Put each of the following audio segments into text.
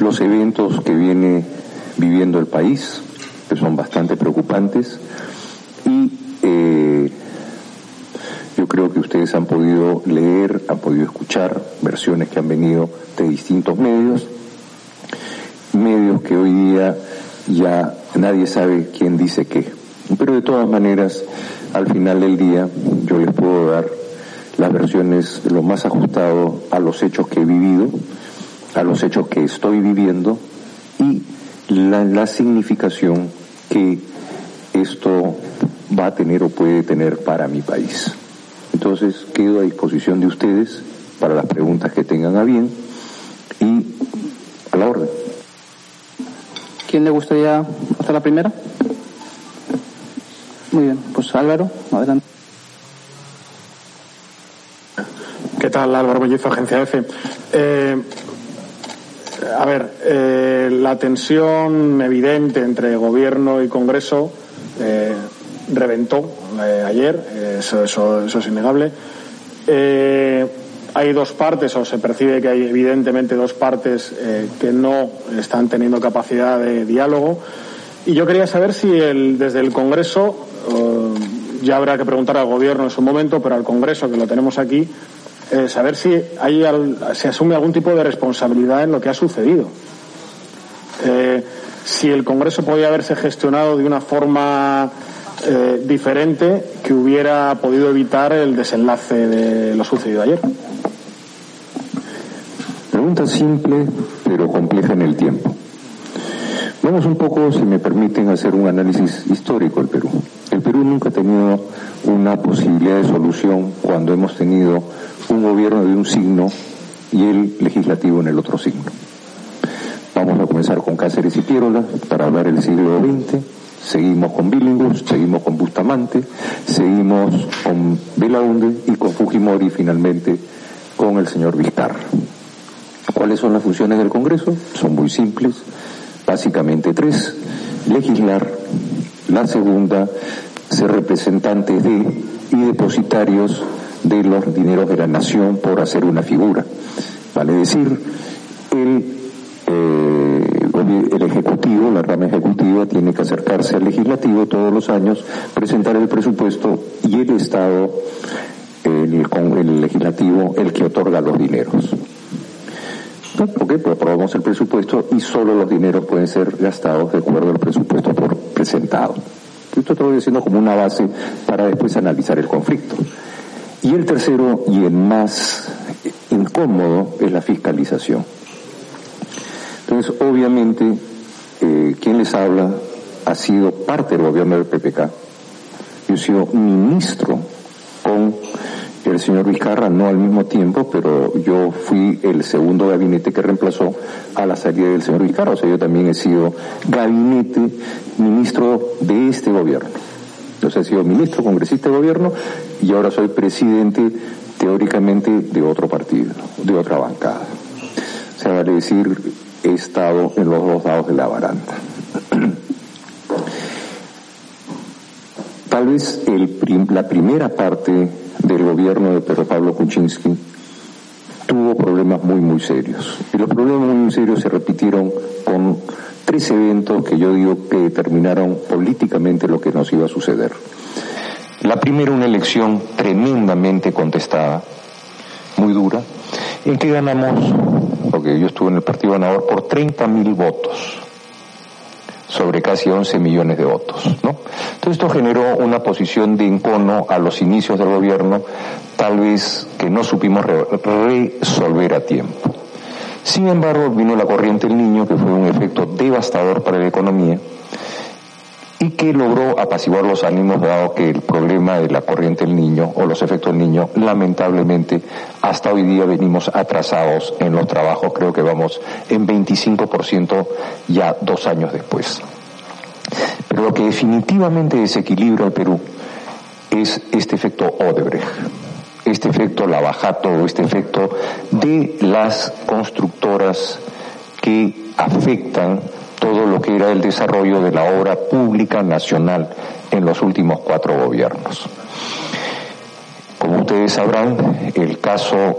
los eventos que viene viviendo el país, que son bastante preocupantes, y eh, yo creo que ustedes han podido leer, han podido escuchar versiones que han venido de distintos medios, medios que hoy día ya nadie sabe quién dice qué. Pero de todas maneras, al final del día, yo les puedo dar las versiones lo más ajustado a los hechos que he vivido, a los hechos que estoy viviendo y la, la significación que esto va a tener o puede tener para mi país. Entonces, quedo a disposición de ustedes para las preguntas que tengan a bien y a la orden. ¿Quién le gustaría hacer la primera? Muy bien, pues Álvaro, adelante. ¿Qué tal, Álvaro Bellizo, Agencia EFE? Eh, a ver, eh, la tensión evidente entre gobierno y Congreso eh, reventó eh, ayer, eso, eso, eso, es innegable. hay dos partes, o se percibe que hay evidentemente dos partes que no están teniendo capacidad de diálogo. Y yo quería saber si el, desde el Congreso, ya habrá que preguntar al Gobierno en su momento, pero al Congreso, que lo tenemos aquí, eh, saber si hay se asume algún tipo de responsabilidad en lo que ha sucedido. Eh, si el Congreso podía haberse gestionado de una forma eh, diferente que hubiera podido evitar el desenlace de lo sucedido ayer. Pregunta simple, pero compleja en el tiempo. Vamos un poco, si me permiten, hacer un análisis histórico del Perú. El Perú nunca ha tenido una posibilidad de solución cuando hemos tenido un gobierno de un signo y el legislativo en el otro signo. Vamos a comenzar con Cáceres y Piérola para hablar del siglo XX, seguimos con Billinghus, seguimos con Bustamante, seguimos con Belaunde y con Fujimori finalmente con el señor Vizcarra. ¿Cuáles son las funciones del Congreso? Son muy simples, básicamente tres. Legislar, la segunda, ser representantes de y depositarios de los dineros de la nación por hacer una figura. Vale decir, el, eh, el Ejecutivo, la rama ejecutiva, tiene que acercarse al legislativo todos los años, presentar el presupuesto y el Estado, el, el legislativo, el que otorga los dineros. ¿Por qué? Pues aprobamos el presupuesto y solo los dineros pueden ser gastados de acuerdo al presupuesto por presentado. Esto estoy diciendo como una base para después analizar el conflicto. Y el tercero y el más incómodo es la fiscalización. Entonces, obviamente, eh, quien les habla ha sido parte del gobierno del PPK. Yo he sido ministro con el señor Vizcarra, no al mismo tiempo, pero yo fui el segundo gabinete que reemplazó a la salida del señor Vizcarra. O sea, yo también he sido gabinete ministro de este gobierno. He sido ministro, congresista de gobierno y ahora soy presidente teóricamente de otro partido, de otra bancada. O sea, vale decir, he estado en los dos lados de la baranda. Tal vez la primera parte del gobierno de Pedro Pablo Kuczynski tuvo problemas muy, muy serios. Y los problemas muy serios se repitieron con tres eventos que yo digo que determinaron políticamente lo que nos iba a suceder. La primera, una elección tremendamente contestada, muy dura, en que ganamos, porque yo estuve en el partido ganador, por 30 mil votos sobre casi 11 millones de votos, ¿no? Entonces esto generó una posición de encono a los inicios del gobierno, tal vez que no supimos resolver a tiempo. Sin embargo, vino la corriente del niño, que fue un efecto devastador para la economía y que logró apaciguar los ánimos dado que el problema de la corriente del niño o los efectos del niño lamentablemente hasta hoy día venimos atrasados en los trabajos, creo que vamos en 25% ya dos años después. Pero lo que definitivamente desequilibra el Perú es este efecto Odebrecht este efecto lavajato, este efecto de las constructoras que afectan todo lo que era el desarrollo de la obra pública nacional en los últimos cuatro gobiernos. Como ustedes sabrán, el caso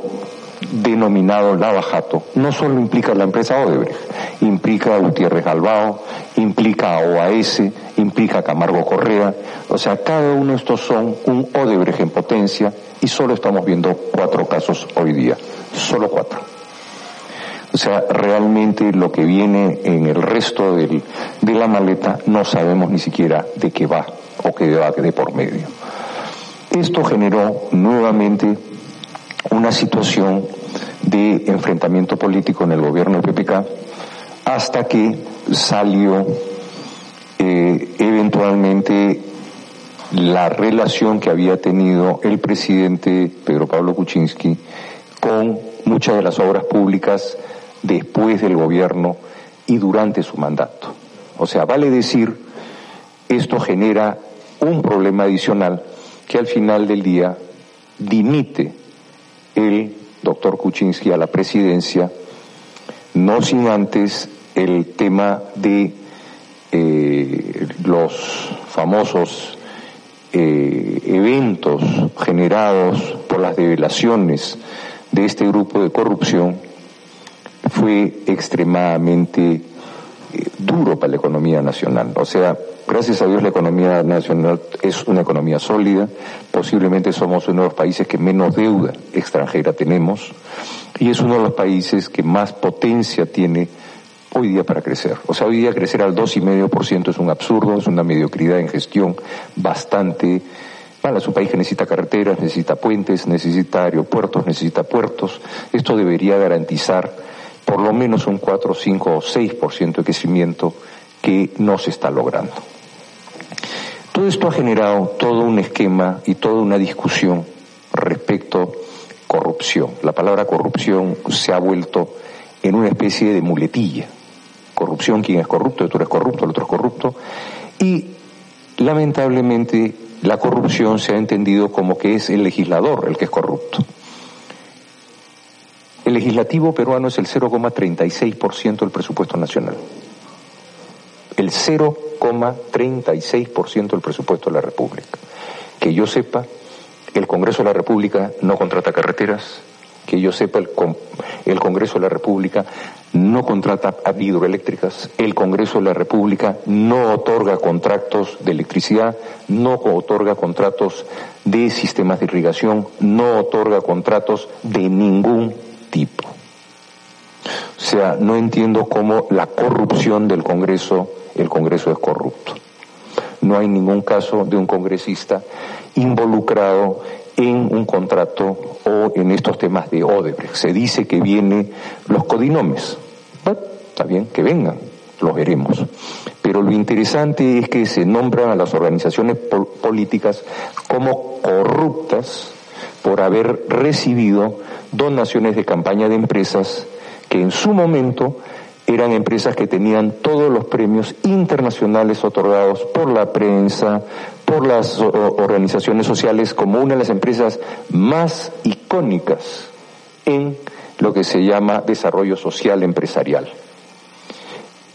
denominado lavajato no solo implica la empresa Odebrecht, implica a Gutiérrez Galbao, implica a OAS, implica a Camargo Correa, o sea, cada uno de estos son un Odebrecht en potencia y solo estamos viendo cuatro casos hoy día, solo cuatro. O sea, realmente lo que viene en el resto del, de la maleta no sabemos ni siquiera de qué va o qué va de por medio. Esto generó nuevamente una situación de enfrentamiento político en el gobierno de PPK hasta que salió eh, eventualmente la relación que había tenido el presidente Pedro Pablo Kuczynski con muchas de las obras públicas después del gobierno y durante su mandato. O sea, vale decir, esto genera un problema adicional que al final del día dimite el doctor Kuczynski a la presidencia, no sin antes el tema de eh, los famosos eh, eventos generados por las develaciones de este grupo de corrupción fue extremadamente eh, duro para la economía nacional. O sea, gracias a Dios la economía nacional es una economía sólida, posiblemente somos uno de los países que menos deuda extranjera tenemos y es uno de los países que más potencia tiene hoy día para crecer. O sea, hoy día crecer al 2,5% es un absurdo, es una mediocridad en gestión bastante mala. Es un país que necesita carreteras, necesita puentes, necesita aeropuertos, necesita puertos. Esto debería garantizar por lo menos un 4, 5 o 6% de crecimiento que no se está logrando. Todo esto ha generado todo un esquema y toda una discusión respecto corrupción. La palabra corrupción se ha vuelto en una especie de muletilla corrupción, quién es corrupto, tú eres corrupto, el otro es corrupto, y lamentablemente la corrupción se ha entendido como que es el legislador el que es corrupto. El legislativo peruano es el 0,36% del presupuesto nacional. El 0,36% del presupuesto de la República. Que yo sepa, el Congreso de la República no contrata carreteras, que yo sepa, el, el Congreso de la República no contrata hidroeléctricas, el Congreso de la República no otorga contratos de electricidad, no otorga contratos de sistemas de irrigación, no otorga contratos de ningún tipo. O sea, no entiendo cómo la corrupción del Congreso, el Congreso es corrupto. No hay ningún caso de un congresista involucrado en un contrato o en estos temas de Odebrecht. Se dice que vienen los codinomes. está bien, que vengan, los veremos. Pero lo interesante es que se nombran a las organizaciones políticas como corruptas por haber recibido donaciones de campaña de empresas que en su momento eran empresas que tenían todos los premios internacionales otorgados por la prensa, por las organizaciones sociales como una de las empresas más icónicas en lo que se llama desarrollo social empresarial.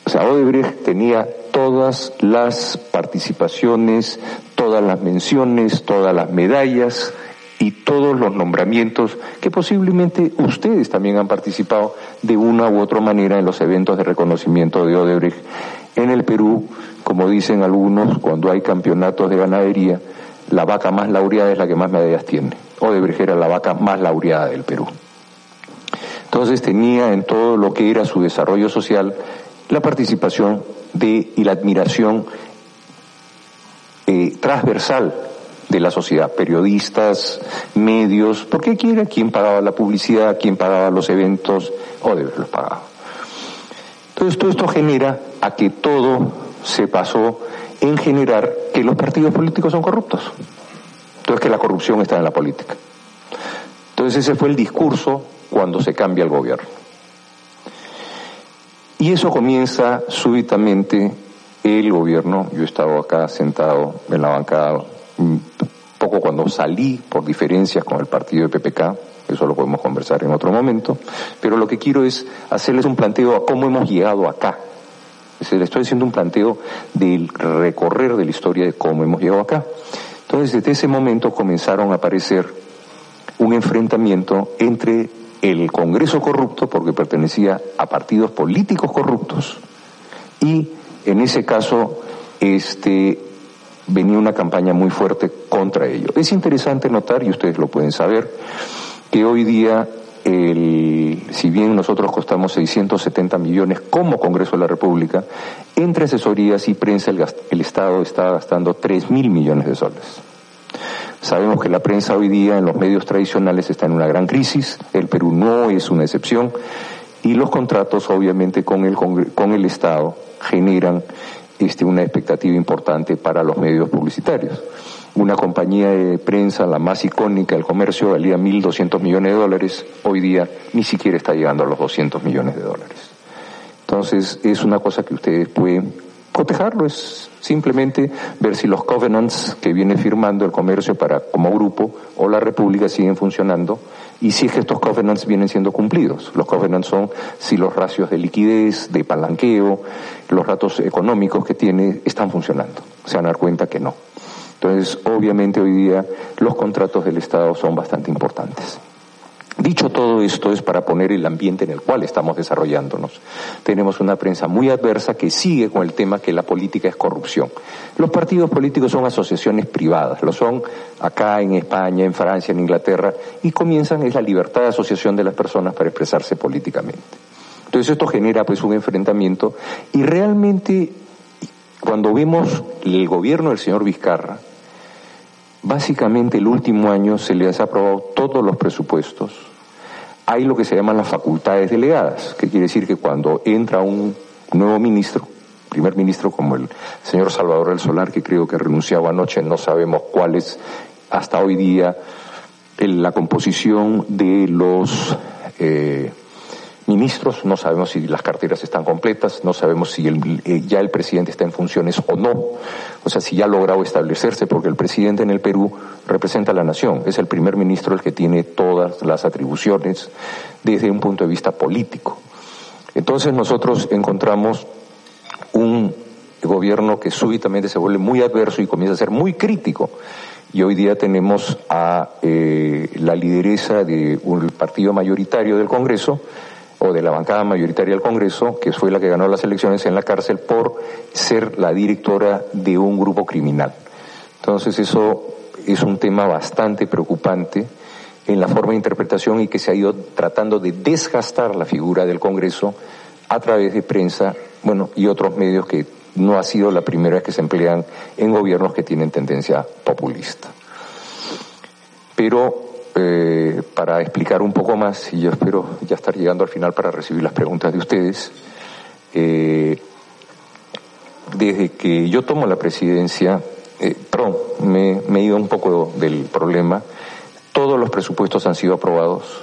O sea, Odebrecht tenía todas las participaciones, todas las menciones, todas las medallas y todos los nombramientos que posiblemente ustedes también han participado de una u otra manera en los eventos de reconocimiento de Odebrecht en el Perú, como dicen algunos, cuando hay campeonatos de ganadería, la vaca más laureada es la que más medallas tiene. Odebrecht era la vaca más laureada del Perú. Entonces tenía en todo lo que era su desarrollo social la participación de y la admiración eh, transversal de la sociedad, periodistas, medios, porque aquí era quien pagaba la publicidad, quien pagaba los eventos, o los pagaba. Entonces todo esto genera a que todo se pasó en generar que los partidos políticos son corruptos. Entonces que la corrupción está en la política. Entonces ese fue el discurso cuando se cambia el gobierno. Y eso comienza súbitamente el gobierno, yo he estado acá sentado en la bancada un cuando salí por diferencias con el partido de PPK, eso lo podemos conversar en otro momento, pero lo que quiero es hacerles un planteo a cómo hemos llegado acá. Es decir, estoy haciendo un planteo del recorrer de la historia de cómo hemos llegado acá. Entonces, desde ese momento comenzaron a aparecer un enfrentamiento entre el Congreso corrupto porque pertenecía a partidos políticos corruptos y en ese caso este venía una campaña muy fuerte contra ello. Es interesante notar, y ustedes lo pueden saber, que hoy día, el, si bien nosotros costamos 670 millones como Congreso de la República, entre asesorías y prensa el, el Estado está gastando 3 mil millones de soles. Sabemos que la prensa hoy día en los medios tradicionales está en una gran crisis, el Perú no es una excepción y los contratos obviamente con el, con el Estado generan este, una expectativa importante para los medios publicitarios. Una compañía de prensa, la más icónica del comercio, valía 1.200 millones de dólares, hoy día ni siquiera está llegando a los 200 millones de dólares. Entonces es una cosa que ustedes pueden cotejarlo es simplemente ver si los covenants que viene firmando el comercio para como grupo o la república siguen funcionando y si es que estos covenants vienen siendo cumplidos. Los covenants son si los ratios de liquidez, de palanqueo, los ratos económicos que tiene están funcionando. Se van a dar cuenta que no. Entonces, obviamente hoy día los contratos del Estado son bastante importantes. Dicho todo esto es para poner el ambiente en el cual estamos desarrollándonos. Tenemos una prensa muy adversa que sigue con el tema que la política es corrupción. Los partidos políticos son asociaciones privadas, lo son acá en España, en Francia, en Inglaterra, y comienzan es la libertad de asociación de las personas para expresarse políticamente. Entonces esto genera pues un enfrentamiento y realmente cuando vemos el gobierno del señor Vizcarra, Básicamente el último año se les ha aprobado todos los presupuestos. Hay lo que se llaman las facultades delegadas, que quiere decir que cuando entra un nuevo ministro, primer ministro como el señor Salvador del Solar, que creo que renunciaba anoche, no sabemos cuál es hasta hoy día la composición de los eh, ministros, no sabemos si las carteras están completas, no sabemos si eh, ya el presidente está en funciones o no, o sea, si ya ha logrado establecerse, porque el presidente en el Perú representa a la nación, es el primer ministro el que tiene todas las atribuciones desde un punto de vista político. Entonces nosotros encontramos un gobierno que súbitamente se vuelve muy adverso y comienza a ser muy crítico. Y hoy día tenemos a eh, la lideresa de un partido mayoritario del Congreso, o de la bancada mayoritaria del Congreso, que fue la que ganó las elecciones en la cárcel por ser la directora de un grupo criminal. Entonces eso es un tema bastante preocupante en la forma de interpretación y que se ha ido tratando de desgastar la figura del Congreso a través de prensa, bueno, y otros medios que no ha sido la primera vez que se emplean en gobiernos que tienen tendencia populista. Pero eh, para explicar un poco más, y yo espero ya estar llegando al final para recibir las preguntas de ustedes. Eh, desde que yo tomo la presidencia, eh, me, me he ido un poco del problema, todos los presupuestos han sido aprobados.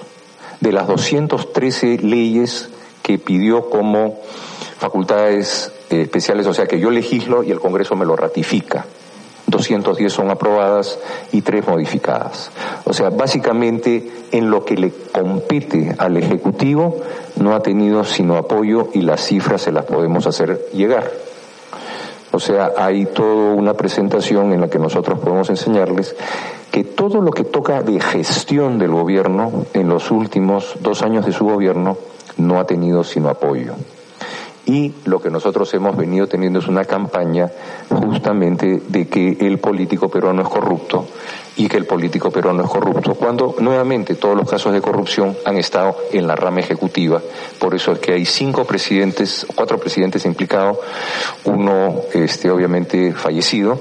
De las 213 leyes que pidió como facultades especiales, o sea que yo legislo y el Congreso me lo ratifica. 210 son aprobadas y 3 modificadas. O sea, básicamente en lo que le compete al Ejecutivo no ha tenido sino apoyo y las cifras se las podemos hacer llegar. O sea, hay toda una presentación en la que nosotros podemos enseñarles que todo lo que toca de gestión del gobierno en los últimos dos años de su gobierno no ha tenido sino apoyo y lo que nosotros hemos venido teniendo es una campaña justamente de que el político peruano es corrupto y que el político peruano es corrupto, cuando nuevamente todos los casos de corrupción han estado en la rama ejecutiva, por eso es que hay cinco presidentes, cuatro presidentes implicados, uno este obviamente fallecido,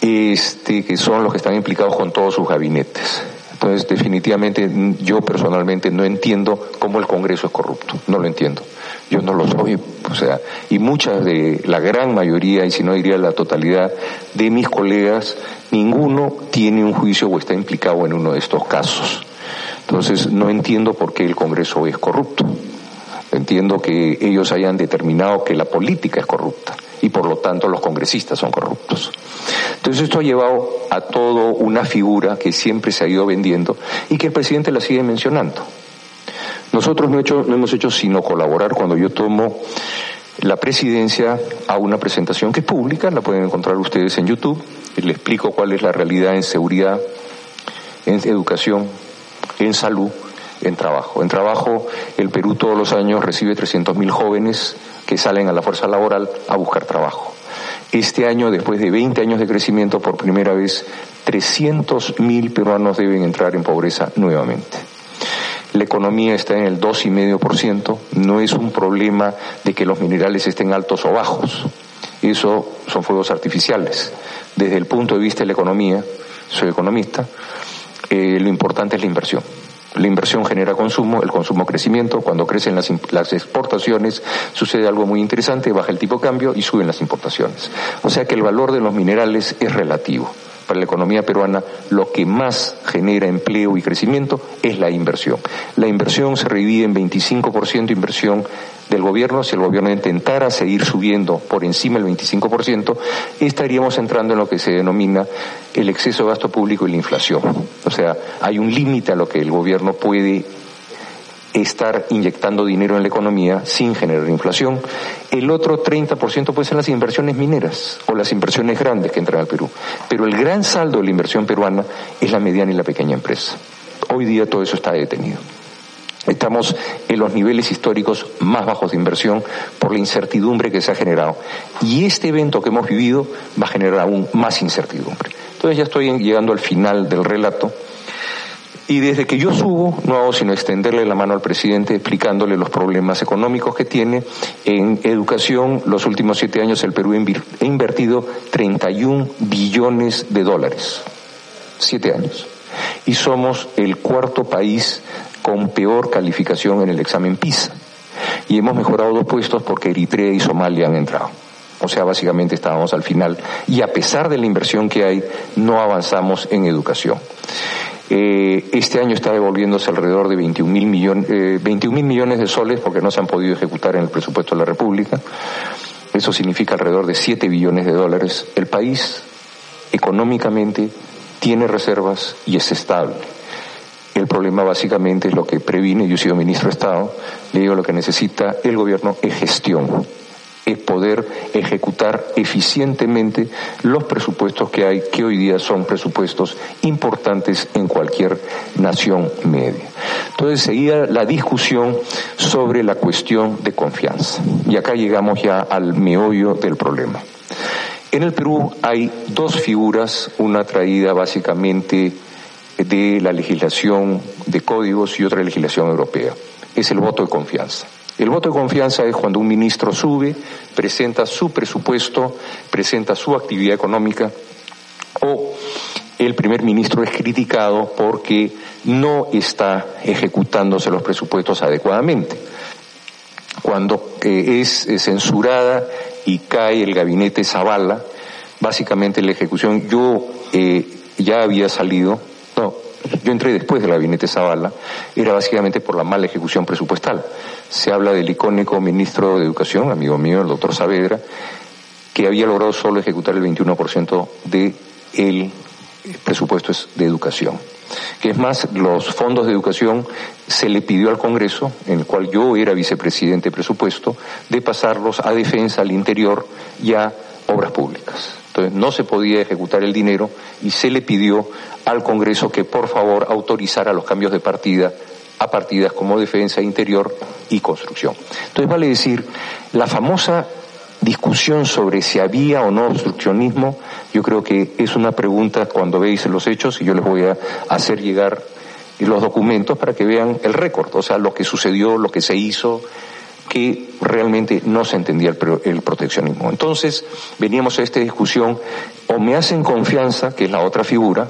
este que son los que están implicados con todos sus gabinetes. Entonces, definitivamente, yo personalmente no entiendo cómo el Congreso es corrupto, no lo entiendo. Yo no lo soy, o sea, y muchas de la gran mayoría, y si no diría la totalidad de mis colegas, ninguno tiene un juicio o está implicado en uno de estos casos. Entonces, no entiendo por qué el Congreso es corrupto. Entiendo que ellos hayan determinado que la política es corrupta y por lo tanto los congresistas son corruptos. Entonces esto ha llevado a todo una figura que siempre se ha ido vendiendo y que el presidente la sigue mencionando. Nosotros no, hemos hecho sino colaborar cuando yo tomo la presidencia a una presentación que es pública, la pueden encontrar ustedes en YouTube, le explico cuál es la realidad en seguridad, en educación, en salud en trabajo. En trabajo, el Perú todos los años recibe 300.000 jóvenes que salen a la fuerza laboral a buscar trabajo. Este año, después de 20 años de crecimiento, por primera vez, 300.000 peruanos deben entrar en pobreza nuevamente. La economía está en el 2,5%. No es un problema de que los minerales estén altos o bajos. Eso son fuegos artificiales. Desde el punto de vista de la economía, soy economista, eh, lo importante es la inversión. La inversión genera consumo, el consumo crecimiento, cuando crecen las, las, exportaciones sucede algo muy interesante, baja el tipo de cambio y suben las importaciones. O sea que el valor de los minerales es relativo para la economía peruana lo que más genera empleo y crecimiento es la inversión. La inversión se divide en 25% inversión del gobierno. Si el gobierno intentara seguir subiendo por encima del 25%, estaríamos entrando en lo que se denomina el exceso de gasto público y la inflación. O sea, hay un límite a lo que el gobierno puede estar inyectando dinero en la economía sin generar inflación. El otro 30% puede ser las inversiones mineras o las inversiones grandes que entran al Perú. Pero el gran saldo de la inversión peruana es la mediana y la pequeña empresa. Hoy día todo eso está detenido. Estamos en los niveles históricos más bajos de inversión por la incertidumbre que se ha generado. Y este evento que hemos vivido va a generar aún más incertidumbre. Entonces ya estoy llegando al final del relato. Y desde que yo subo, no hago sino extenderle la mano al presidente explicándole los problemas económicos que tiene. En educación, los últimos siete años el Perú ha invertido 31 billones de dólares. Siete años. Y somos el cuarto país con peor calificación en el examen PISA. Y hemos mejorado dos puestos porque Eritrea y Somalia han entrado. O sea, básicamente estábamos al final. Y a pesar de la inversión que hay, no avanzamos en educación. Eh, este año está devolviéndose alrededor de 21 mil millones, eh, millones de soles porque no se han podido ejecutar en el presupuesto de la República. Eso significa alrededor de 7 billones de dólares. El país económicamente tiene reservas y es estable. El problema básicamente es lo que previne, yo he sido ministro de Estado, le digo lo que necesita el gobierno es gestión es poder ejecutar eficientemente los presupuestos que hay, que hoy día son presupuestos importantes en cualquier nación media. Entonces seguía la discusión sobre la cuestión de confianza. Y acá llegamos ya al meollo del problema. En el Perú hay dos figuras, una traída básicamente de la legislación de códigos y otra legislación europea. Es el voto de confianza. El voto de confianza es cuando un ministro sube, presenta su presupuesto, presenta su actividad económica o el primer ministro es criticado porque no está ejecutándose los presupuestos adecuadamente. Cuando eh, es censurada y cae el gabinete Zavala, básicamente la ejecución, yo eh, ya había salido, no, yo entré después del gabinete Zavala, era básicamente por la mala ejecución presupuestal. Se habla del icónico ministro de Educación, amigo mío, el doctor Saavedra, que había logrado solo ejecutar el 21% de el presupuesto de educación. Que es más, los fondos de educación se le pidió al Congreso, en el cual yo era vicepresidente de presupuesto, de pasarlos a defensa, al interior y a obras públicas. Entonces no se podía ejecutar el dinero y se le pidió al Congreso que por favor autorizara los cambios de partida a partidas como defensa interior y construcción. Entonces vale decir, la famosa discusión sobre si había o no obstruccionismo, yo creo que es una pregunta cuando veis los hechos y yo les voy a hacer llegar los documentos para que vean el récord, o sea, lo que sucedió, lo que se hizo, que realmente no se entendía el, proteccionismo. Entonces, veníamos a esta discusión, o me hacen confianza, que es la otra figura,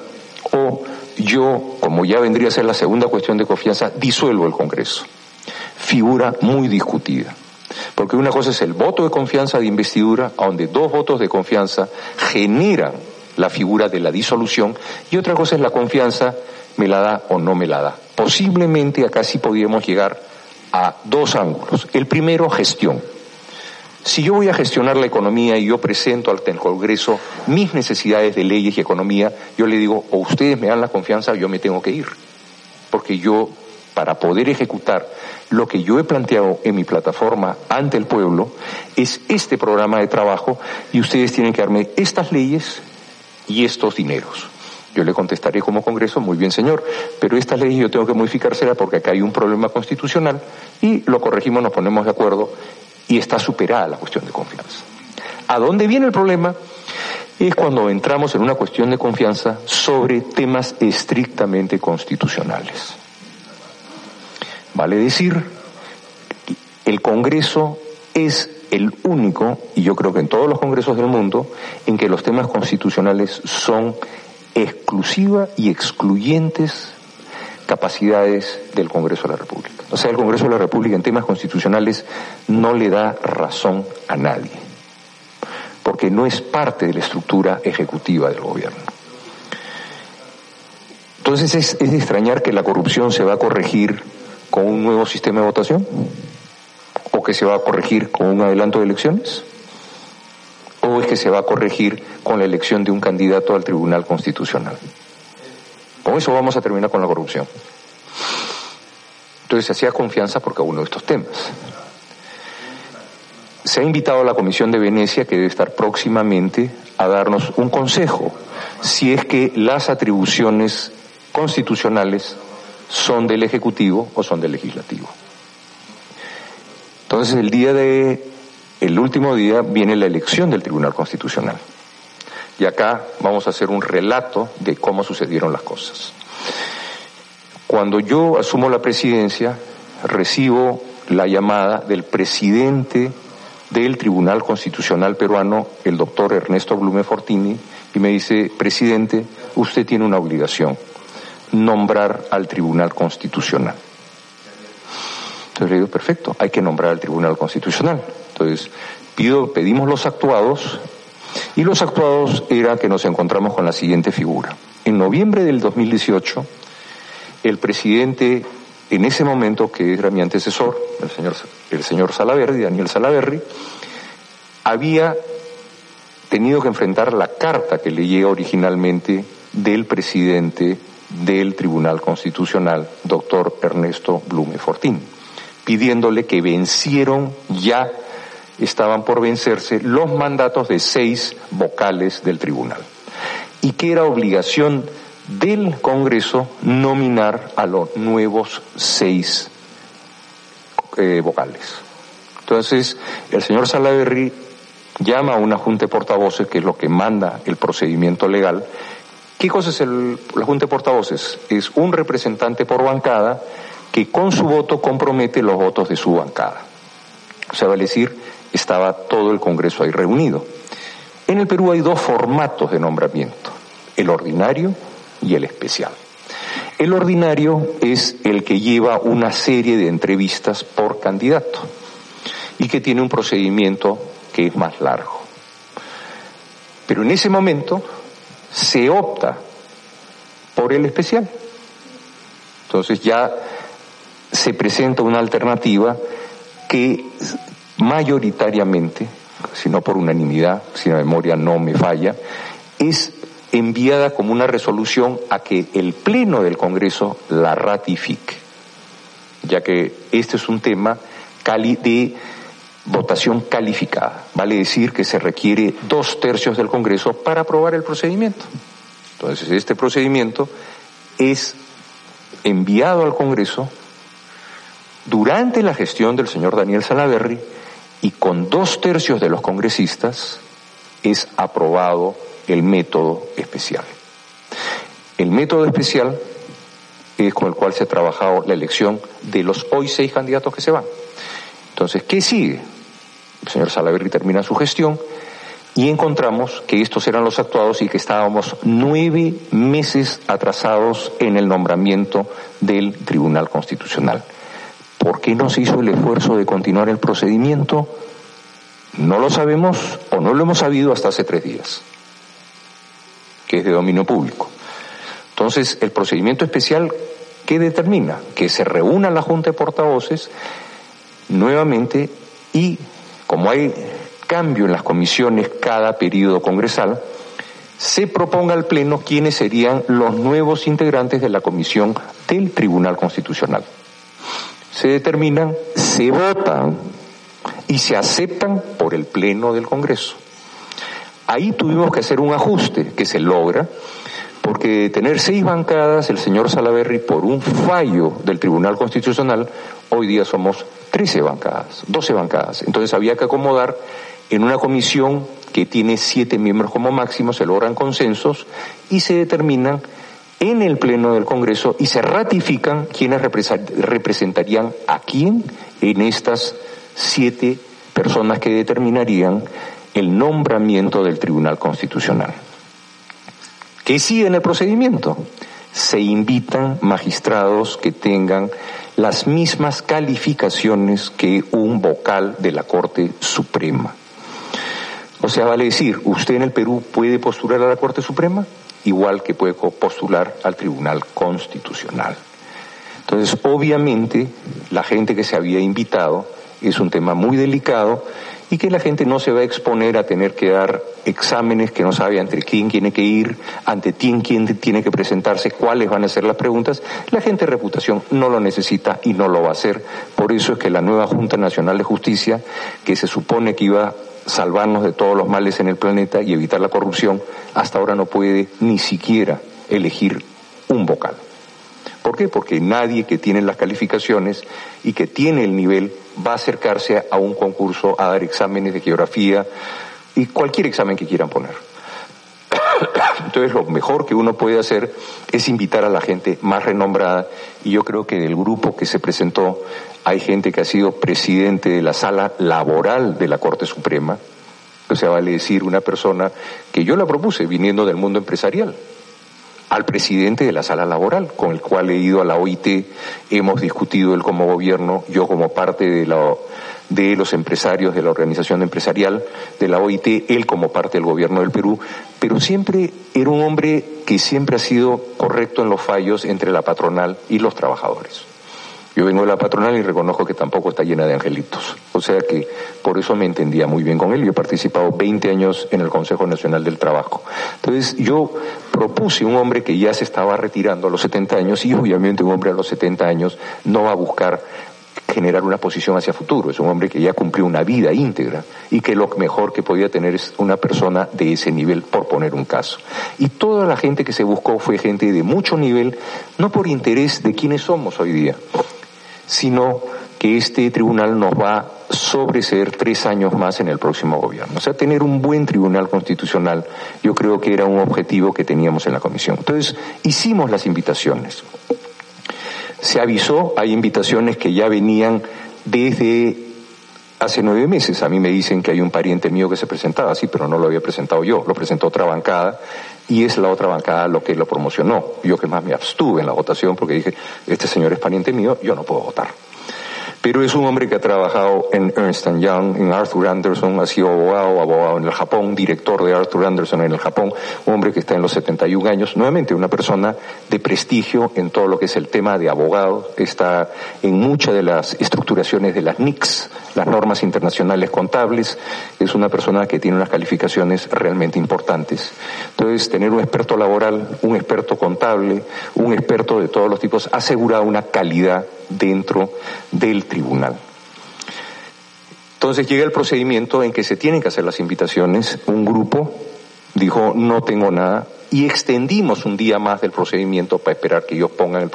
o yo, como ya vendría a ser la segunda cuestión de confianza, disuelvo el Congreso. Figura muy discutida. Porque una cosa es el voto de confianza de investidura, donde dos votos de confianza generan la figura de la disolución, y otra cosa es la confianza, me la da o no me la da. Posiblemente acá sí podríamos llegar a dos ángulos. El primero, gestión. Si yo voy a gestionar la economía y yo presento al Congreso mis necesidades de leyes y economía, yo le digo, o ustedes me dan la confianza, yo me tengo que ir. Porque yo, para poder ejecutar lo que yo he planteado en mi plataforma ante el pueblo, es este programa de trabajo y ustedes tienen que darme estas leyes y estos dineros. Yo le contestaré como Congreso, muy bien señor, pero esta ley yo tengo que modificársela porque acá hay un problema constitucional y lo corregimos, nos ponemos de acuerdo y está superada la cuestión de confianza. ¿A dónde viene el problema? Es cuando entramos en una cuestión de confianza sobre temas estrictamente constitucionales. Vale decir, el Congreso es el único, y yo creo que en todos los congresos del mundo, en que los temas constitucionales son exclusiva y excluyentes capacidades del Congreso de la República. O sea, el Congreso de la República en temas constitucionales no le da razón a nadie, porque no es parte de la estructura ejecutiva del gobierno. Entonces es, de extrañar que la corrupción se va a corregir con un nuevo sistema de votación o que se va a corregir con un adelanto de elecciones es que se va a corregir con la elección de un candidato al Tribunal Constitucional. Con eso vamos a terminar con la corrupción. Entonces se hacía confianza por cada uno de estos temas. Se ha invitado a la Comisión de Venecia, que debe estar próximamente, a darnos un consejo si es que las atribuciones constitucionales son del Ejecutivo o son del Legislativo. Entonces el día de el último día viene la elección del Tribunal Constitucional. Y acá vamos a hacer un relato de cómo sucedieron las cosas. Cuando yo asumo la presidencia, recibo la llamada del presidente del Tribunal Constitucional peruano, el doctor Ernesto Blume Fortini, y me dice, presidente, usted tiene una obligación, nombrar al Tribunal Constitucional. Entonces le digo, perfecto, hay que nombrar al Tribunal Constitucional. Entonces, pido, pedimos los actuados y los actuados era que nos encontramos con la siguiente figura. En noviembre del 2018, el presidente, en ese momento, que era mi antecesor, el señor, el señor Salaverri, Daniel Salaverri, había tenido que enfrentar la carta que le llega originalmente del presidente del Tribunal Constitucional, doctor Ernesto Blume Fortín, pidiéndole que vencieron ya estaban por vencerse los mandatos de seis vocales del tribunal y que era obligación del Congreso nominar a los nuevos seis eh, vocales. Entonces, el señor Salaverry llama a una junta de portavoces, que es lo que manda el procedimiento legal. ¿Qué cosa es el, la junta de portavoces? Es un representante por bancada que con su voto compromete los votos de su bancada. O sea, vale decir, estaba todo el Congreso ahí reunido. En el Perú hay dos formatos de nombramiento, el ordinario y el especial. El ordinario es el que lleva una serie de entrevistas por candidato y que tiene un procedimiento que es más largo. Pero en ese momento se opta por el especial. Entonces ya se presenta una alternativa que mayoritariamente, si no por unanimidad, si la memoria no me falla, es enviada como una resolución a que el Pleno del Congreso la ratifique, ya que este es un tema de votación calificada. Vale decir que se requiere dos tercios del Congreso para aprobar el procedimiento. Entonces, este procedimiento es enviado al Congreso durante la gestión del señor Daniel Salaverry y con dos tercios de los congresistas es aprobado el método especial. El método especial es con el cual se ha trabajado la elección de los hoy seis candidatos que se van. Entonces, ¿qué sigue? El señor Salaverry termina su gestión y encontramos que estos eran los actuados y que estábamos nueve meses atrasados en el nombramiento del Tribunal Constitucional. ¿Por qué no se hizo el esfuerzo de continuar el procedimiento? No lo sabemos o no lo hemos sabido hasta hace tres días, que es de dominio público. Entonces, el procedimiento especial, ¿qué determina? Que se reúna la Junta de Portavoces nuevamente y, como hay cambio en las comisiones cada periodo congresal, se proponga al Pleno quiénes serían los nuevos integrantes de la comisión del Tribunal Constitucional se determinan, se votan y se aceptan por el Pleno del Congreso. Ahí tuvimos que hacer un ajuste que se logra porque de tener seis bancadas, el señor Salaverry, por un fallo del Tribunal Constitucional, hoy día somos 13 bancadas, 12 bancadas. Entonces había que acomodar en una comisión que tiene siete miembros como máximo, se logran consensos y se determinan en el Pleno del Congreso y se ratifican quienes representarían a quién en estas siete personas que determinarían el nombramiento del Tribunal Constitucional. ¿Qué sigue en el procedimiento? Se invitan magistrados que tengan las mismas calificaciones que un vocal de la Corte Suprema. O sea, vale decir, usted en el Perú puede postular a la Corte Suprema, igual que puede postular al Tribunal Constitucional. Entonces, obviamente, la gente que se había invitado es un tema muy delicado y que la gente no se va a exponer a tener que dar exámenes que no sabe ante quién tiene que ir, ante quién, quién tiene que presentarse, cuáles van a ser las preguntas. La gente de reputación no lo necesita y no lo va a hacer. Por eso es que la nueva Junta Nacional de Justicia, que se supone que iba salvarnos de todos los males en el planeta y evitar la corrupción, hasta ahora no puede ni siquiera elegir un vocal. ¿Por qué? Porque nadie que tiene las calificaciones y que tiene el nivel va a acercarse a un concurso a dar exámenes de geografía y cualquier examen que quieran poner. Entonces lo mejor que uno puede hacer es invitar a la gente más renombrada y yo creo que del grupo que se presentó hay gente que ha sido presidente de la sala laboral de la Corte Suprema, o sea, vale decir una persona que yo la propuse viniendo del mundo empresarial al presidente de la sala laboral, con el cual he ido a la OIT, hemos discutido él como gobierno, yo como parte de, la, de los empresarios de la organización empresarial de la OIT, él como parte del gobierno del Perú, pero siempre era un hombre que siempre ha sido correcto en los fallos entre la patronal y los trabajadores. Yo vengo de la patronal y reconozco que tampoco está llena de angelitos. O sea que por eso me entendía muy bien con él. Yo he participado 20 años en el Consejo Nacional del Trabajo. Entonces yo propuse un hombre que ya se estaba retirando a los 70 años y obviamente un hombre a los 70 años no va a buscar generar una posición hacia futuro. Es un hombre que ya cumplió una vida íntegra y que lo mejor que podía tener es una persona de ese nivel, por poner un caso. Y toda la gente que se buscó fue gente de mucho nivel, no por interés de quiénes somos hoy día, sino que este tribunal nos va a sobreseer tres años más en el próximo gobierno. O sea, tener un buen tribunal constitucional, yo creo que era un objetivo que teníamos en la comisión. Entonces, hicimos las invitaciones. Se avisó, hay invitaciones que ya venían desde hace nueve meses. A mí me dicen que hay un pariente mío que se presentaba, sí, pero no lo había presentado yo, lo presentó otra bancada y es la otra bancada lo que lo promocionó. Yo que más me abstuve en la votación porque dije, este señor es pariente mío, yo no puedo votar pero es un hombre que ha trabajado en Ernst Young, en Arthur Anderson, ha sido abogado, abogado en el Japón, director de Arthur Anderson en el Japón, un hombre que está en los 71 años, nuevamente una persona de prestigio en todo lo que es el tema de abogado, está en muchas de las estructuraciones de las NICS, las normas internacionales contables, es una persona que tiene unas calificaciones realmente importantes. Entonces, tener un experto laboral, un experto contable, un experto de todos los tipos, asegura una calidad dentro del tribunal. Entonces llega el procedimiento en que se tienen que hacer las invitaciones. Un grupo dijo no tengo nada y extendimos un día más del procedimiento para esperar que ellos pongan, el,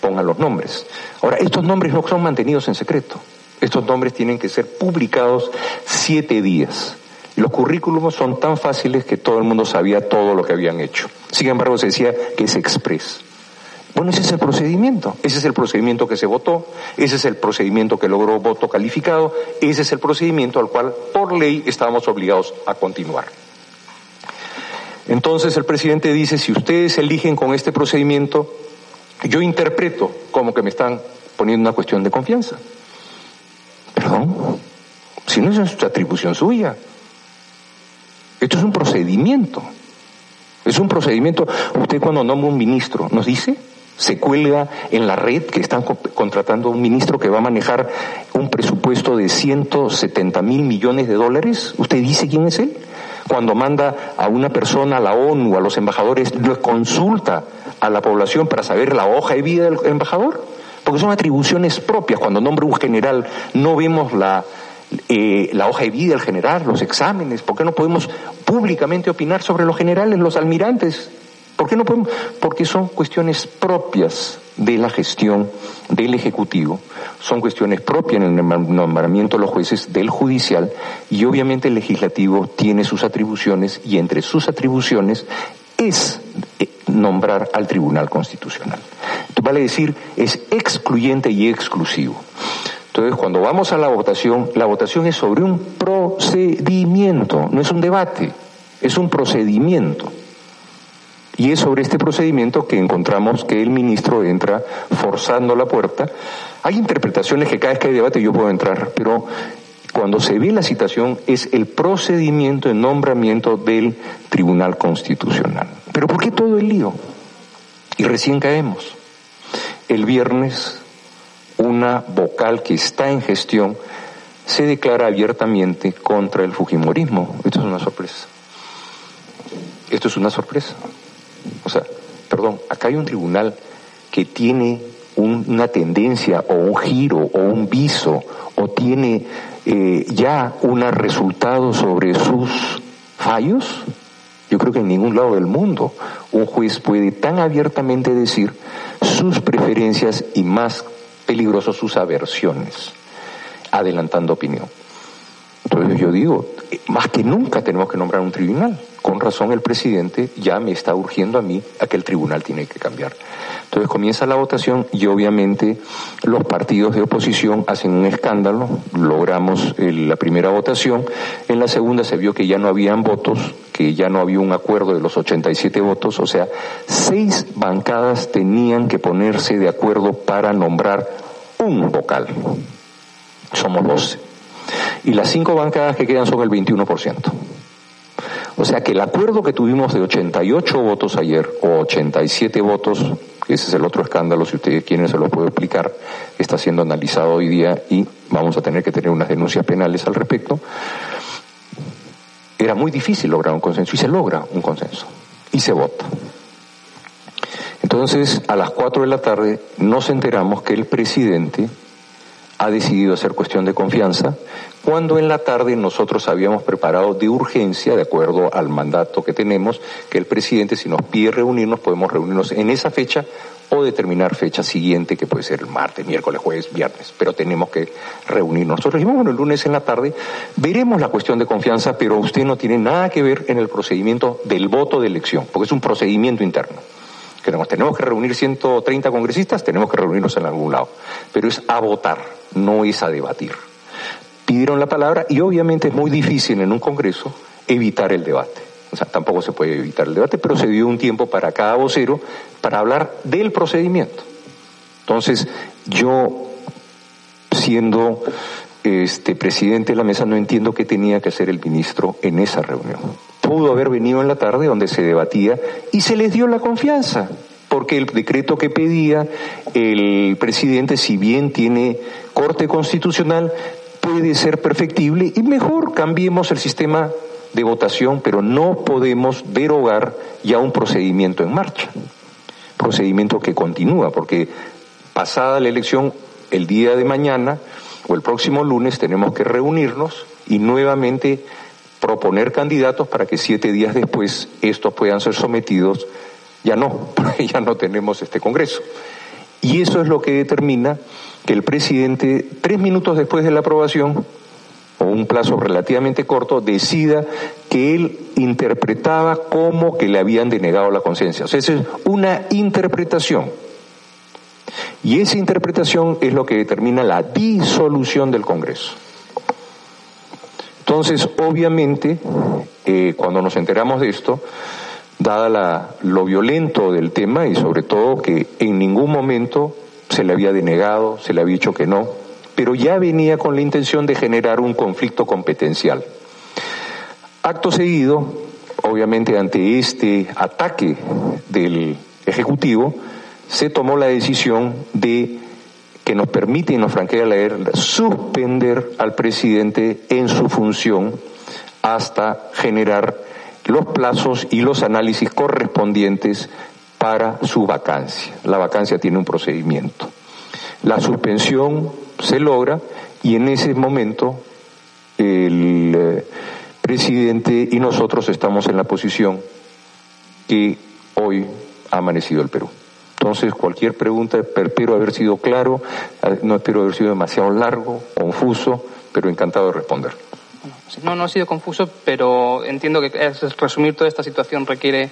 pongan los nombres. Ahora, estos nombres no son mantenidos en secreto. Estos nombres tienen que ser publicados siete días. Los currículums son tan fáciles que todo el mundo sabía todo lo que habían hecho. Sin embargo, se decía que es express. Bueno, ese es el procedimiento, ese es el procedimiento que se votó, ese es el procedimiento que logró voto calificado, ese es el procedimiento al cual por ley estábamos obligados a continuar. Entonces el presidente dice, si ustedes eligen con este procedimiento, yo interpreto como que me están poniendo una cuestión de confianza. Perdón, si no es atribución suya. Esto es un procedimiento. Es un procedimiento. Usted cuando nombra un ministro, ¿nos dice? Se cuelga en la red que están contratando a un ministro que va a manejar un presupuesto de 170 mil millones de dólares. ¿Usted dice quién es él? Cuando manda a una persona a la ONU, a los embajadores, lo consulta a la población para saber la hoja de vida del embajador. Porque son atribuciones propias. Cuando nombra un general, no vemos la, eh, la hoja de vida del general, los exámenes. ¿Por qué no podemos públicamente opinar sobre los generales, los almirantes? ¿Por qué no podemos? Porque son cuestiones propias de la gestión del Ejecutivo, son cuestiones propias en el nombramiento de los jueces del judicial y obviamente el legislativo tiene sus atribuciones y entre sus atribuciones es eh, nombrar al Tribunal Constitucional. Vale decir, es excluyente y exclusivo. Entonces, cuando vamos a la votación, la votación es sobre un procedimiento, no es un debate, es un procedimiento. Y es sobre este procedimiento que encontramos que el ministro entra forzando la puerta. Hay interpretaciones que cada vez que hay debate yo puedo entrar, pero cuando se ve la citación es el procedimiento de nombramiento del Tribunal Constitucional. Pero ¿por qué todo el lío? Y recién caemos. El viernes una vocal que está en gestión se declara abiertamente contra el Fujimorismo. Esto es una sorpresa. Esto es una sorpresa. O sea, perdón, acá hay un tribunal que tiene una tendencia o un giro o un viso o tiene eh, ya un resultado sobre sus fallos. Yo creo que en ningún lado del mundo un juez puede tan abiertamente decir sus preferencias y más peligroso sus aversiones, adelantando opinión. Entonces yo digo, más que nunca tenemos que nombrar un tribunal. Con razón el presidente ya me está urgiendo a mí a que el tribunal tiene que cambiar. Entonces comienza la votación y obviamente los partidos de oposición hacen un escándalo. Logramos la primera votación. En la segunda se vio que ya no habían votos, que ya no había un acuerdo de los 87 votos. O sea, seis bancadas tenían que ponerse de acuerdo para nombrar un vocal. Somos 12 y las cinco bancadas que quedan son el 21%. O sea que el acuerdo que tuvimos de 88 votos ayer, o 87 votos, ese es el otro escándalo, si ustedes quieren se lo puedo explicar, está siendo analizado hoy día y vamos a tener que tener unas denuncias penales al respecto, era muy difícil lograr un consenso y se logra un consenso y se vota. Entonces, a las 4 de la tarde nos enteramos que el presidente ha decidido hacer cuestión de confianza, cuando en la tarde nosotros habíamos preparado de urgencia, de acuerdo al mandato que tenemos, que el presidente si nos pide reunirnos, podemos reunirnos en esa fecha o determinar fecha siguiente, que puede ser el martes, miércoles, jueves, viernes, pero tenemos que reunirnos. Nosotros dijimos, bueno, el lunes en la tarde veremos la cuestión de confianza, pero usted no tiene nada que ver en el procedimiento del voto de elección, porque es un procedimiento interno que tenemos que reunir 130 congresistas, tenemos que reunirnos en algún lado. Pero es a votar, no es a debatir. Pidieron la palabra y obviamente es muy difícil en un Congreso evitar el debate. O sea, tampoco se puede evitar el debate, pero se dio un tiempo para cada vocero para hablar del procedimiento. Entonces, yo, siendo este presidente de la mesa, no entiendo qué tenía que hacer el ministro en esa reunión pudo haber venido en la tarde donde se debatía y se les dio la confianza, porque el decreto que pedía el presidente, si bien tiene corte constitucional, puede ser perfectible y mejor cambiemos el sistema de votación, pero no podemos derogar ya un procedimiento en marcha, procedimiento que continúa, porque pasada la elección, el día de mañana o el próximo lunes tenemos que reunirnos y nuevamente proponer candidatos para que siete días después estos puedan ser sometidos. Ya no, ya no tenemos este Congreso. Y eso es lo que determina que el presidente, tres minutos después de la aprobación, o un plazo relativamente corto, decida que él interpretaba como que le habían denegado la conciencia. O sea, esa es una interpretación. Y esa interpretación es lo que determina la disolución del Congreso. Entonces, obviamente, eh, cuando nos enteramos de esto, dada la, lo violento del tema y sobre todo que en ningún momento se le había denegado, se le había dicho que no, pero ya venía con la intención de generar un conflicto competencial. Acto seguido, obviamente ante este ataque del Ejecutivo, se tomó la decisión de que nos permite y nos franquea leer, suspender al presidente en su función hasta generar los plazos y los análisis correspondientes para su vacancia. La vacancia tiene un procedimiento. La suspensión se logra y en ese momento el eh, presidente y nosotros estamos en la posición que hoy ha amanecido el Perú. Entonces, cualquier pregunta, espero haber sido claro, no espero haber sido demasiado largo, confuso, pero encantado de responder. No, no ha sido confuso, pero entiendo que resumir toda esta situación requiere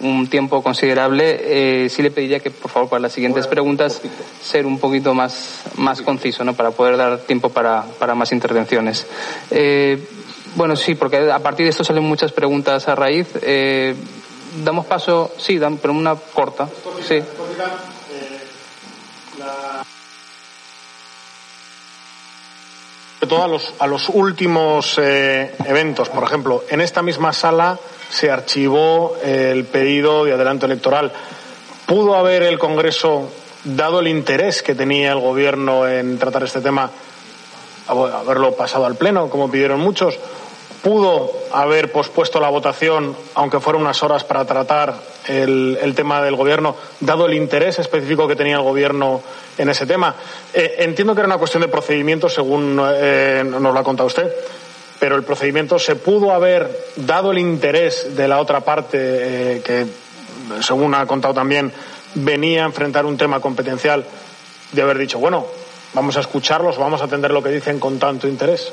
un tiempo considerable. Eh, sí le pediría que, por favor, para las siguientes preguntas, ser un poquito más, más conciso, ¿no? Para poder dar tiempo para, para más intervenciones. Eh, bueno, sí, porque a partir de esto salen muchas preguntas a raíz. Eh, damos paso, sí, pero una corta. Sí. Todo a los, a los últimos eh, eventos. Por ejemplo, en esta misma sala se archivó el pedido de adelanto electoral. ¿Pudo haber el Congreso, dado el interés que tenía el Gobierno en tratar este tema, haberlo pasado al Pleno, como pidieron muchos? Pudo haber pospuesto la votación, aunque fueran unas horas, para tratar el, tema del Gobierno, dado el interés específico que tenía el Gobierno en ese tema. Eh, entiendo que era una cuestión de procedimiento, según eh, nos lo ha contado usted, pero el procedimiento se pudo haber, dado el interés de la otra parte, eh, que, según ha contado también, venía a enfrentar un tema competencial, de haber dicho, bueno, vamos a escucharlos, vamos a atender lo que dicen con tanto interés.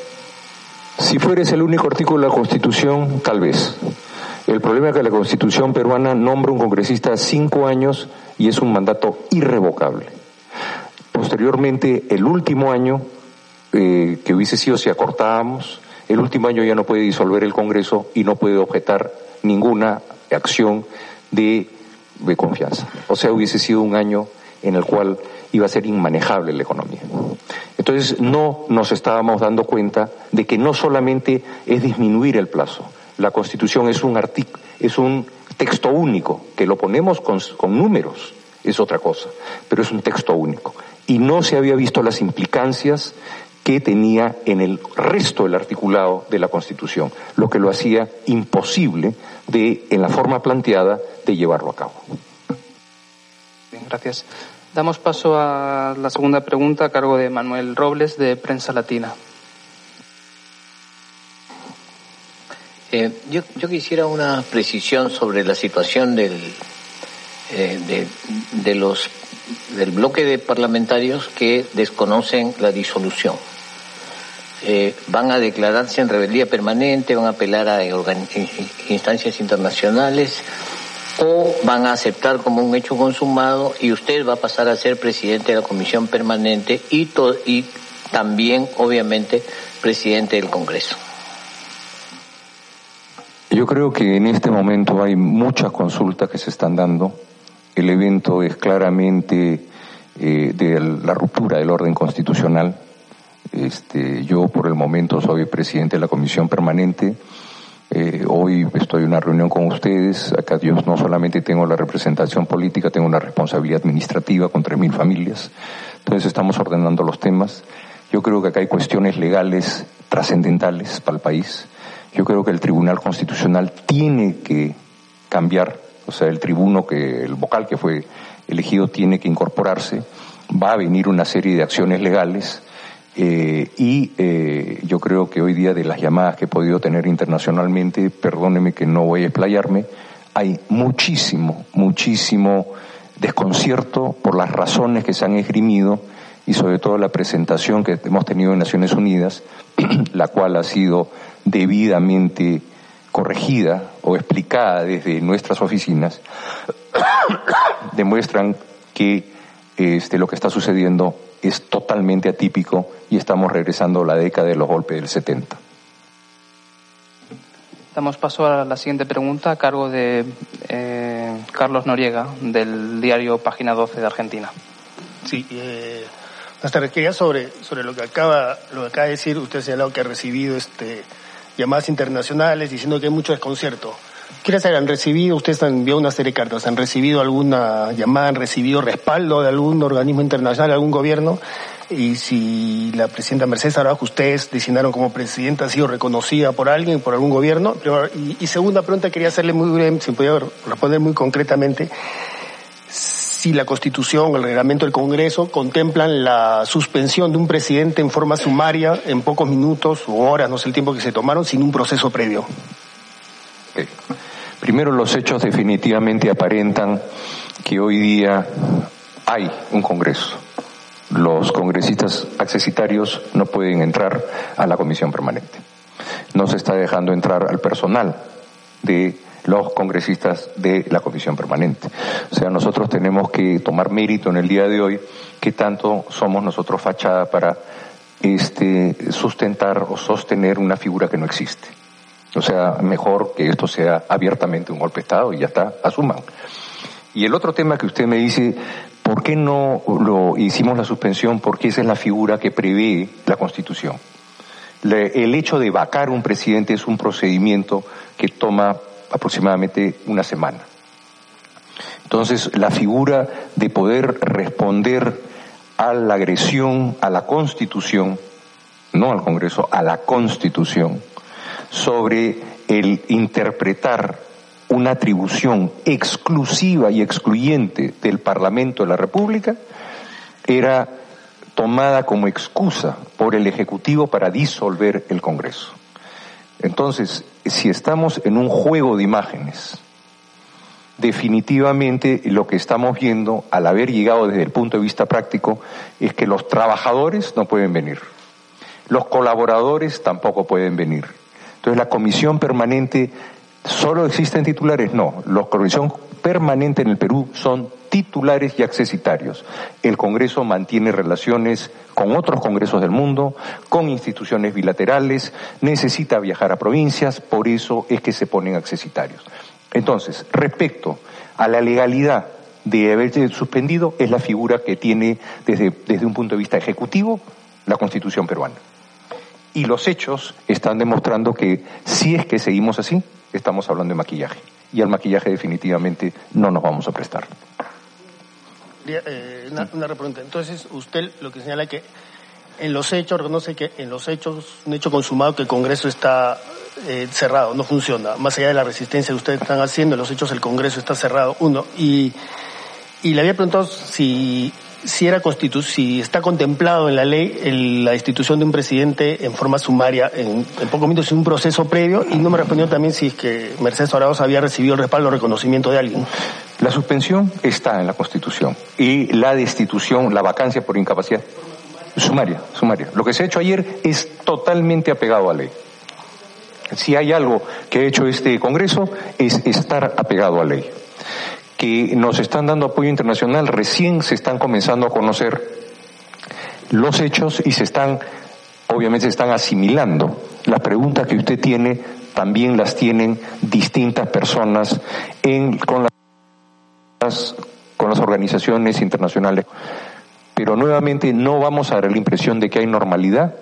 Si fueres el único artículo de la Constitución, tal vez. El problema es que la Constitución peruana nombra un congresista cinco años y es un mandato irrevocable. Posteriormente, el último año, eh, que hubiese sido si acortábamos, el último año ya no puede disolver el Congreso y no puede objetar ninguna acción de, de confianza. O sea, hubiese sido un año en el cual iba a ser inmanejable la economía. Entonces no nos estábamos dando cuenta de que no solamente es disminuir el plazo, la Constitución es un es un texto único, que lo ponemos con, con números, es otra cosa, pero es un texto único. Y no se había visto las implicancias que tenía en el resto del articulado de la Constitución, lo que lo hacía imposible de, en la forma planteada, de llevarlo a cabo. Bien, gracias. Damos paso a la segunda pregunta a cargo de Manuel Robles de Prensa Latina. Eh, yo, quisiera una precisión sobre la situación del, eh, de, los, del bloque de parlamentarios que desconocen la disolución. Eh, van a declararse en rebeldía permanente, van a apelar a instancias internacionales o van a aceptar como un hecho consumado y usted va a pasar a ser presidente de la comisión permanente y, también, obviamente, presidente del Congreso. Yo creo que en este momento hay muchas consultas que se están dando. El evento es claramente eh, de la ruptura del orden constitucional. Este, yo por el momento soy presidente de la comisión permanente eh, hoy estoy en una reunión con ustedes. Acá yo no solamente tengo la representación política, tengo una responsabilidad administrativa con 3.000 familias. Entonces estamos ordenando los temas. Yo creo que acá hay cuestiones legales trascendentales para el país. Yo creo que el Tribunal Constitucional tiene que cambiar, o sea, el tribuno que, el vocal que fue elegido tiene que incorporarse. Va a venir una serie de acciones legales eh, y eh, yo creo que hoy día de las llamadas que he podido tener internacionalmente, perdóneme que no voy a explayarme, hay muchísimo, muchísimo desconcierto por las razones que se han esgrimido y sobre todo la presentación que hemos tenido en Naciones Unidas, la cual ha sido debidamente corregida o explicada desde nuestras oficinas, demuestran que este, lo que está sucediendo es totalmente atípico y estamos regresando a la década de los golpes del 70. Damos paso a la siguiente pregunta a cargo de eh, Carlos Noriega, del diario Página 12 de Argentina. Sí, eh, hasta quería sobre, sobre lo que acaba, lo que acaba de decir, usted ha señalado que ha recibido este, llamadas internacionales diciendo que hay mucho desconcierto. Quiero saber, ¿han recibido, ustedes han enviado una serie de cartas, ¿han recibido alguna llamada, han recibido respaldo de algún organismo internacional, algún gobierno? Y si la presidenta Mercedes Araújo, ustedes designaron como presidenta, ha sido reconocida por alguien, por algún gobierno. Y, segunda pregunta, quería hacerle muy breve, si podía responder muy concretamente, si la Constitución, el reglamento del Congreso contemplan la suspensión de un presidente en forma sumaria en pocos minutos o horas, no sé el tiempo que se tomaron, sin un proceso previo. Primero, los hechos definitivamente aparentan que hoy día hay un Congreso. Los congresistas accesitarios no pueden entrar a la comisión permanente. No se está dejando entrar al personal de los congresistas de la comisión permanente. O sea, nosotros tenemos que tomar mérito en el día de hoy que tanto somos nosotros fachada para este, sustentar o sostener una figura que no existe. O sea, mejor que esto sea abiertamente un golpe de Estado y ya está, asuman. Y el otro tema que usted me dice, ¿por qué no lo hicimos la suspensión? Porque esa es la figura que prevé la Constitución. el hecho de vacar un presidente es un procedimiento que toma aproximadamente una semana. Entonces, la figura de poder responder a la agresión a la Constitución, no al Congreso, a la Constitución, sobre el interpretar una atribución exclusiva y excluyente del Parlamento de la República, era tomada como excusa por el Ejecutivo para disolver el Congreso. Entonces, si estamos en un juego de imágenes, definitivamente lo que estamos viendo al haber llegado desde el punto de vista práctico es que los trabajadores no pueden venir, los colaboradores tampoco pueden venir. Entonces la comisión permanente, ¿solo existen titulares? No, la comisión permanente en el Perú son titulares y accesitarios. El Congreso mantiene relaciones con otros congresos del mundo, con instituciones bilaterales, necesita viajar a provincias, por eso es que se ponen accesitarios. Entonces, respecto a la legalidad de haberse suspendido, es la figura que tiene desde, desde un punto de vista ejecutivo la Constitución peruana. Y los hechos están demostrando que si es que seguimos así, estamos hablando de maquillaje. Y al maquillaje definitivamente no nos vamos a prestar. Eh, una, una. Entonces, usted lo que señala es que en los hechos, reconoce que en los hechos, un hecho consumado que el Congreso está eh, cerrado, no funciona. Más allá de la resistencia que ustedes están haciendo, en los hechos el Congreso está cerrado, uno. Y, y le había preguntado si, si era constitu si está contemplado en la ley la institución de un presidente en forma sumaria, en, en pocos minutos, en un proceso previo, y no me respondió también si es que Mercedes Arauz había recibido el respaldo o reconocimiento de alguien. La suspensión está en la Constitución y la destitución, la vacancia por incapacidad Sumaria, sumaria. Lo que se ha hecho ayer es totalmente apegado a ley. Si hay algo que ha hecho este Congreso es estar apegado a ley. Nos están dando apoyo internacional, recién se están comenzando a conocer los hechos y se están, obviamente se están asimilando. Las preguntas que usted tiene también las tienen distintas personas en, con, las, con las organizaciones internacionales pero nuevamente no vamos a dar la impresión de que hay normalidad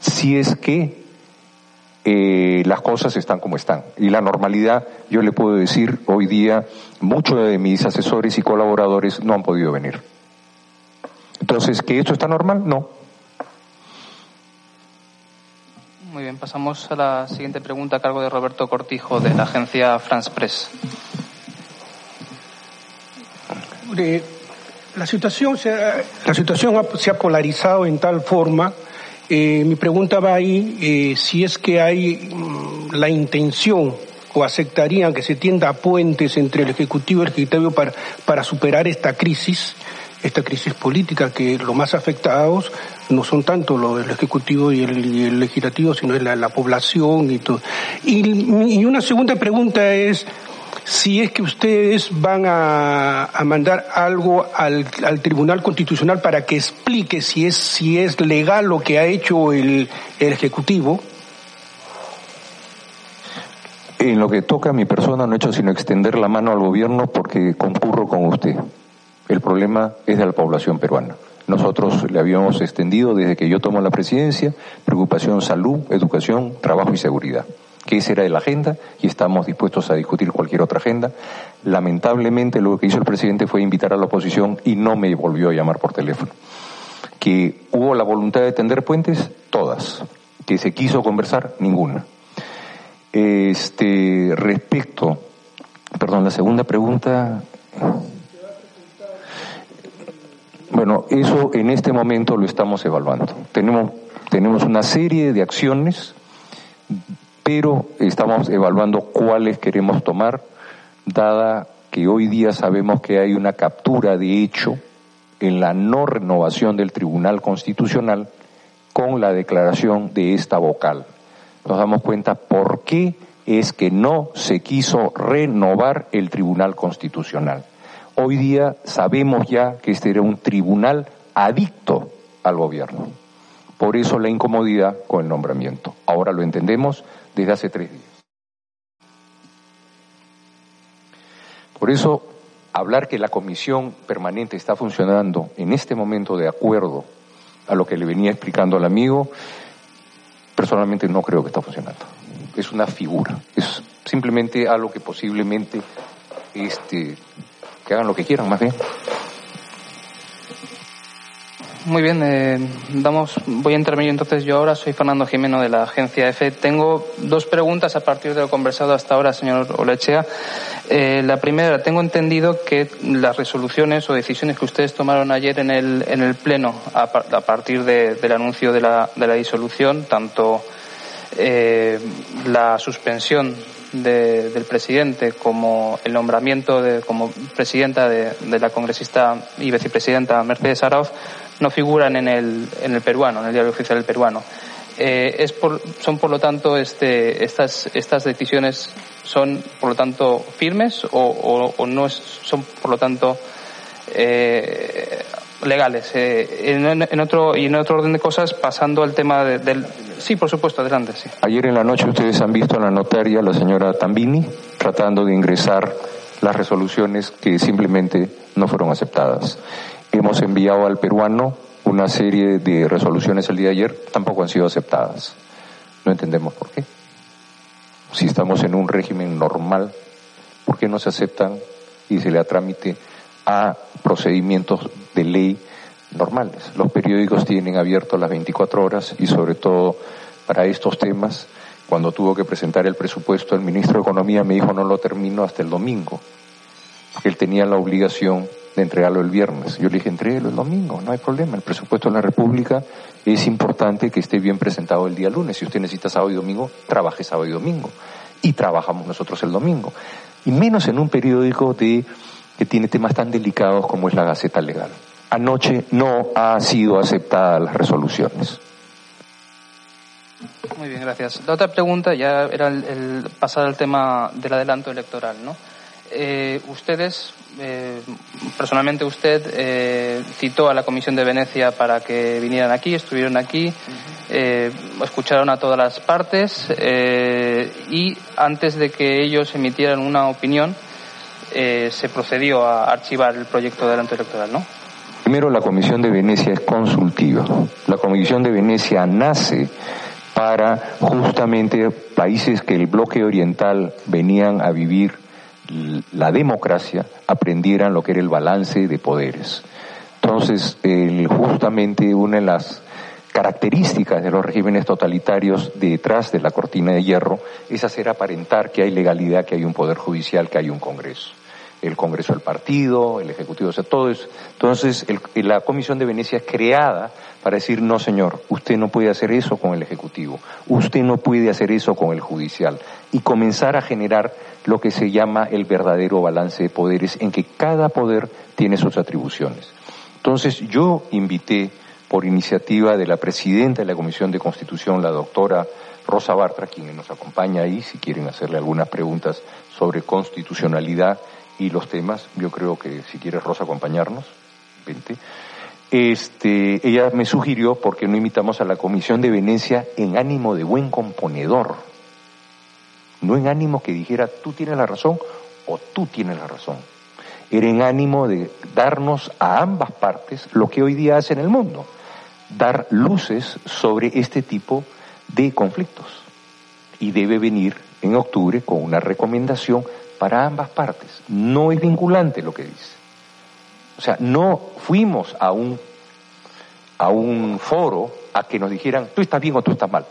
si es que eh, las cosas están como están. Y la normalidad, yo le puedo decir, hoy día muchos de mis asesores y colaboradores no han podido venir. Entonces, ¿que esto está normal? No. Muy bien, pasamos a la siguiente pregunta a cargo de Roberto Cortijo de la agencia France Press la situación se ha, la situación se ha polarizado en tal forma. Eh, mi pregunta va ahí eh, si es que hay mm, la intención o aceptarían que se tienda a puentes entre el Ejecutivo y el Legislativo para, para superar esta crisis, esta crisis política que los más afectados no son tanto los del Ejecutivo y el, Legislativo, sino la, la población y todo. Y, y una segunda pregunta es, si es que ustedes van a, mandar algo al, Tribunal Constitucional para que explique si es, si es legal lo que ha hecho el, Ejecutivo. En lo que toca a mi persona no he hecho sino extender la mano al gobierno porque concurro con usted. El problema es de la población peruana. Nosotros le habíamos extendido desde que yo tomo la presidencia preocupación salud, educación, trabajo y seguridad que esa era la agenda y estamos dispuestos a discutir cualquier otra agenda. Lamentablemente lo que hizo el presidente fue invitar a la oposición y no me volvió a llamar por teléfono. Que hubo la voluntad de tender puentes, todas. Que se quiso conversar, ninguna. Este, respecto, perdón, la segunda pregunta. Bueno, eso en este momento lo estamos evaluando. Tenemos, tenemos una serie de acciones pero estamos evaluando cuáles queremos tomar dada que hoy día sabemos que hay una captura de hecho en la no renovación del Tribunal Constitucional con la declaración de esta vocal. Nos damos cuenta por qué es que no se quiso renovar el Tribunal Constitucional. Hoy día sabemos ya que este era un tribunal adicto al gobierno. Por eso la incomodidad con el nombramiento. Ahora lo entendemos desde hace tres días. Por eso, hablar que la comisión permanente está funcionando en este momento de acuerdo a lo que le venía explicando al amigo, personalmente no creo que está funcionando. Es una figura, es simplemente algo que posiblemente este, que hagan lo que quieran más bien. Muy bien, eh, damos, voy a intervenir entonces yo ahora. Soy Fernando Jimeno de la agencia EFE. Tengo dos preguntas a partir de lo conversado hasta ahora, señor Olechea. Eh, la primera, tengo entendido que las resoluciones o decisiones que ustedes tomaron ayer en el, en el Pleno a, partir del anuncio de la, de la disolución, tanto eh, la suspensión del presidente como el nombramiento de, como presidenta de, de la congresista y vicepresidenta Mercedes Arauz no figuran en el, en el peruano, en el diario oficial del peruano. Eh, es por, son por lo tanto este, estas, estas decisiones son por lo tanto firmes o, o, no son por lo tanto eh, legales. Eh, en, en, otro y en otro orden de cosas, pasando al tema del sí, por supuesto, adelante. Sí. Ayer en la noche ustedes han visto a la notaria, la señora Tambini, tratando de ingresar las resoluciones que simplemente no fueron aceptadas. Hemos enviado al peruano una serie de resoluciones el día de ayer, tampoco han sido aceptadas. No entendemos por qué. Si estamos en un régimen normal, ¿por qué no se aceptan y se le da trámite a procedimientos de ley normales? Los periódicos tienen abierto las 24 horas y sobre todo para estos temas, cuando tuvo que presentar el presupuesto, el ministro de Economía me dijo no lo termino hasta el domingo, él tenía la obligación de entregarlo el viernes. Yo le dije, entréguelo el domingo, no hay problema. El presupuesto de la República es importante que esté bien presentado el día lunes. Si usted necesita sábado y domingo, trabaje sábado y domingo. Y trabajamos nosotros el domingo. Y menos en un periódico de, que tiene temas tan delicados como es la Gaceta Legal. Anoche no ha sido aceptada las resoluciones. Muy bien, gracias. La otra pregunta ya era el pasar al tema del adelanto electoral, ¿no? Eh, ustedes, eh, personalmente usted, eh, citó a la Comisión de Venecia para que vinieran aquí, estuvieron aquí, escucharon a todas las partes y antes de que ellos emitieran una opinión, se procedió a archivar el proyecto de adelanto electoral, ¿no? Primero, la Comisión de Venecia es consultiva. La Comisión de Venecia nace para justamente países que el bloque oriental venían a vivir la democracia aprendieran lo que era el balance de poderes. Entonces, justamente una de las características de los regímenes totalitarios detrás de la cortina de hierro es hacer aparentar que hay legalidad, que hay un poder judicial, que hay un Congreso. El Congreso del partido, el Ejecutivo, o sea, todo eso. Entonces, la Comisión de Venecia es creada para decir, no señor, usted no puede hacer eso con el Ejecutivo, usted no puede hacer eso con el Judicial, y comenzar a generar lo que se llama el verdadero balance de poderes, en que cada poder tiene sus atribuciones. Entonces, yo invité, por iniciativa de la presidenta de la Comisión de Constitución, la doctora Rosa Bartra, quien nos acompaña ahí, si quieren hacerle algunas preguntas sobre constitucionalidad y los temas, yo creo que si quieres Rosa acompañarnos, vente este, ella me sugirió por qué no invitamos a la Comisión de Venecia en ánimo de buen componedor, no en ánimo que dijera tú tienes la razón o tú tienes la razón. Era en ánimo de darnos a ambas partes lo que hoy día hace en el mundo, dar luces sobre este tipo de conflictos. Y debe venir en octubre con una recomendación para ambas partes. No es vinculante lo que dice. O sea, no fuimos a un, a un foro a que nos dijeran, tú estás bien o tú estás mal.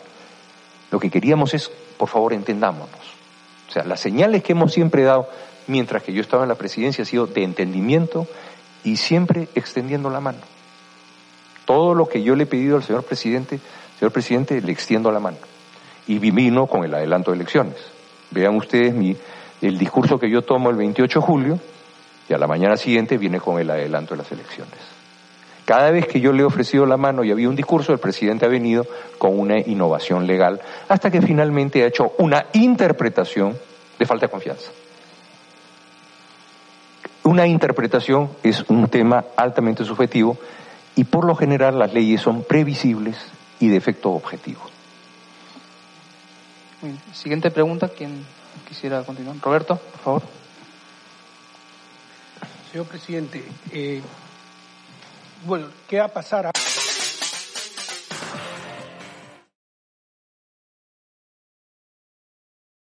Lo que queríamos es, por favor, entendámonos. O sea, las señales que hemos siempre dado mientras que yo estaba en la presidencia ha sido de entendimiento y siempre extendiendo la mano. Todo lo que yo le he pedido al señor presidente, señor presidente, le extiendo la mano. Y vino con el adelanto de elecciones. Vean ustedes mi el discurso que yo tomo el 28 de julio y a la mañana siguiente viene con el adelanto de las elecciones. Cada vez que yo le he ofrecido la mano y había un discurso, el presidente ha venido con una innovación legal hasta que finalmente ha hecho una interpretación de falta de confianza. Una interpretación es un tema altamente subjetivo y por lo general las leyes son previsibles y de efecto objetivo. Siguiente pregunta, ¿quién quisiera continuar? Roberto, por favor. Señor presidente, eh, bueno, ¿qué va a pasar? A...